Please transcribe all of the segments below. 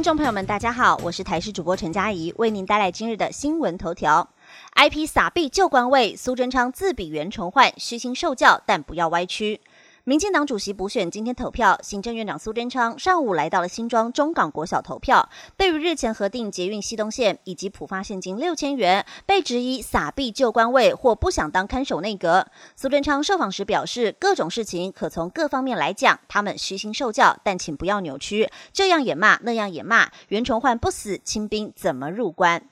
听众朋友们，大家好，我是台视主播陈佳怡，为您带来今日的新闻头条。IP 撒币旧官位，苏贞昌自比袁崇焕，虚心受教，但不要歪曲。民进党主席补选今天投票，行政院长苏贞昌上午来到了新庄中港国小投票。对于日前核定捷运西东线以及普发现金六千元，被质疑撒币救官位或不想当看守内阁，苏贞昌受访时表示，各种事情可从各方面来讲，他们虚心受教，但请不要扭曲，这样也骂，那样也骂，袁崇焕不死，清兵怎么入关？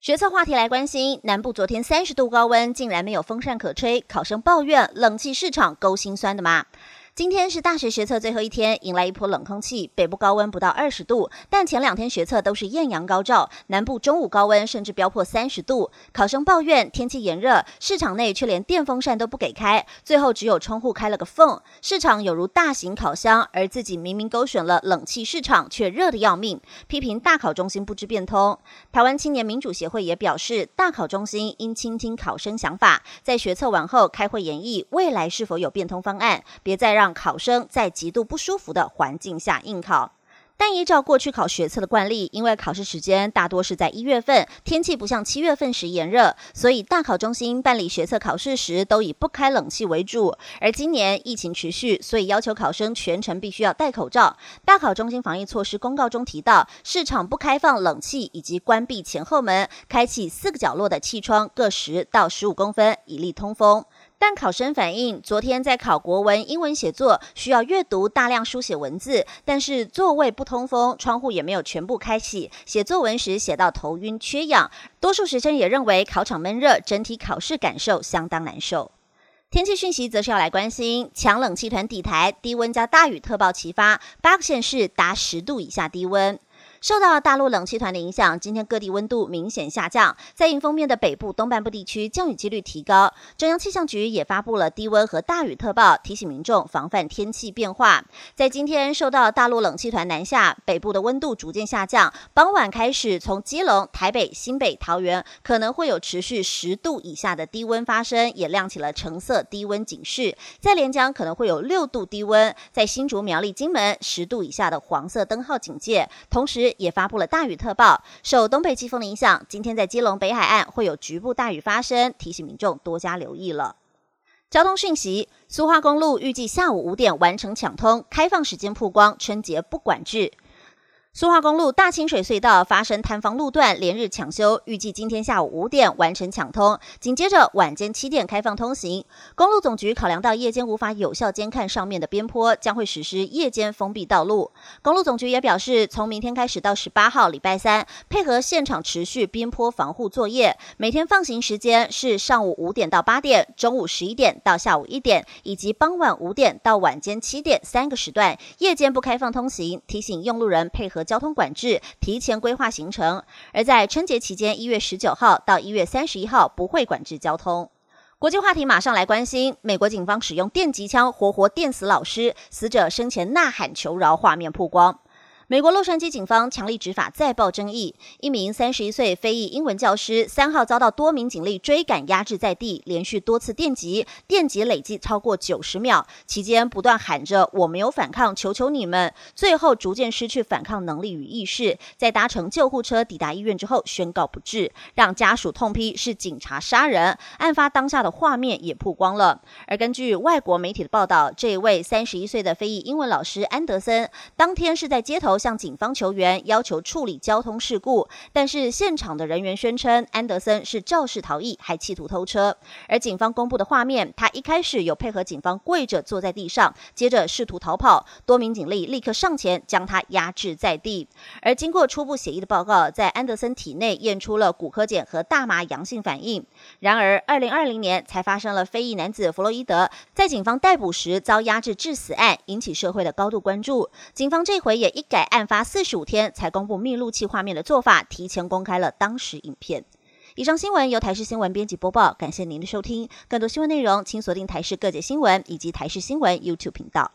学测话题来关心，南部昨天三十度高温，竟然没有风扇可吹，考生抱怨冷气市场够心酸的吗？今天是大学学测最后一天，迎来一波冷空气。北部高温不到二十度，但前两天学测都是艳阳高照。南部中午高温甚至飙破三十度，考生抱怨天气炎热，市场内却连电风扇都不给开，最后只有窗户开了个缝。市场有如大型烤箱，而自己明明勾选了冷气市场，却热得要命，批评大考中心不知变通。台湾青年民主协会也表示，大考中心应倾听考生想法，在学测完后开会研议未来是否有变通方案，别再让。考生在极度不舒服的环境下应考，但依照过去考学测的惯例，因为考试时间大多是在一月份，天气不像七月份时炎热，所以大考中心办理学测考试时都以不开冷气为主。而今年疫情持续，所以要求考生全程必须要戴口罩。大考中心防疫措施公告中提到，市场不开放冷气以及关闭前后门，开启四个角落的气窗各十到十五公分，以利通风。但考生反映，昨天在考国文、英文写作，需要阅读大量书写文字，但是座位不通风，窗户也没有全部开启，写作文时写到头晕、缺氧。多数学生也认为考场闷热，整体考试感受相当难受。天气讯息则是要来关心，强冷气团底台，低温加大雨特报齐发，八个县市达十度以下低温。受到大陆冷气团的影响，今天各地温度明显下降，在迎风面的北部、东半部地区降雨几率提高。中央气象局也发布了低温和大雨特报，提醒民众防范天气变化。在今天受到大陆冷气团南下，北部的温度逐渐下降，傍晚开始从基隆、台北、新北、桃园可能会有持续十度以下的低温发生，也亮起了橙色低温警示。在连江可能会有六度低温，在新竹、苗栗、金门十度以下的黄色灯号警戒，同时。也发布了大雨特报，受东北季风的影响，今天在基隆北海岸会有局部大雨发生，提醒民众多加留意了。交通讯息：苏花公路预计下午五点完成抢通，开放时间曝光，春节不管制。苏花公路大清水隧道发生坍方路段连日抢修，预计今天下午五点完成抢通，紧接着晚间七点开放通行。公路总局考量到夜间无法有效监看上面的边坡，将会实施夜间封闭道路。公路总局也表示，从明天开始到十八号礼拜三，配合现场持续边坡防护作业，每天放行时间是上午五点到八点，中午十一点到下午一点，以及傍晚五点到晚间七点三个时段，夜间不开放通行。提醒用路人配合。和交通管制提前规划行程，而在春节期间，一月十九号到一月三十一号不会管制交通。国际话题马上来关心，美国警方使用电击枪活活电死老师，死者生前呐喊求饶，画面曝光。美国洛杉矶警方强力执法再爆争议，一名三十一岁非裔英文教师三号遭到多名警力追赶压制在地，连续多次电击，电击累计超过九十秒，期间不断喊着“我没有反抗，求求你们”，最后逐渐失去反抗能力与意识，在搭乘救护车抵达医院之后宣告不治，让家属痛批是警察杀人。案发当下的画面也曝光了。而根据外国媒体的报道，这位三十一岁的非裔英文老师安德森，当天是在街头。向警方求援，要求处理交通事故，但是现场的人员宣称安德森是肇事逃逸，还企图偷车。而警方公布的画面，他一开始有配合警方跪着坐在地上，接着试图逃跑，多名警力立刻上前将他压制在地。而经过初步协议的报告，在安德森体内验出了骨科碱和大麻阳性反应。然而，二零二零年才发生了非裔男子弗洛伊德在警方逮捕时遭压制致死案，引起社会的高度关注。警方这回也一改。案发四十五天才公布密录器画面的做法，提前公开了当时影片。以上新闻由台视新闻编辑播报，感谢您的收听。更多新闻内容，请锁定台视各界新闻以及台视新闻 YouTube 频道。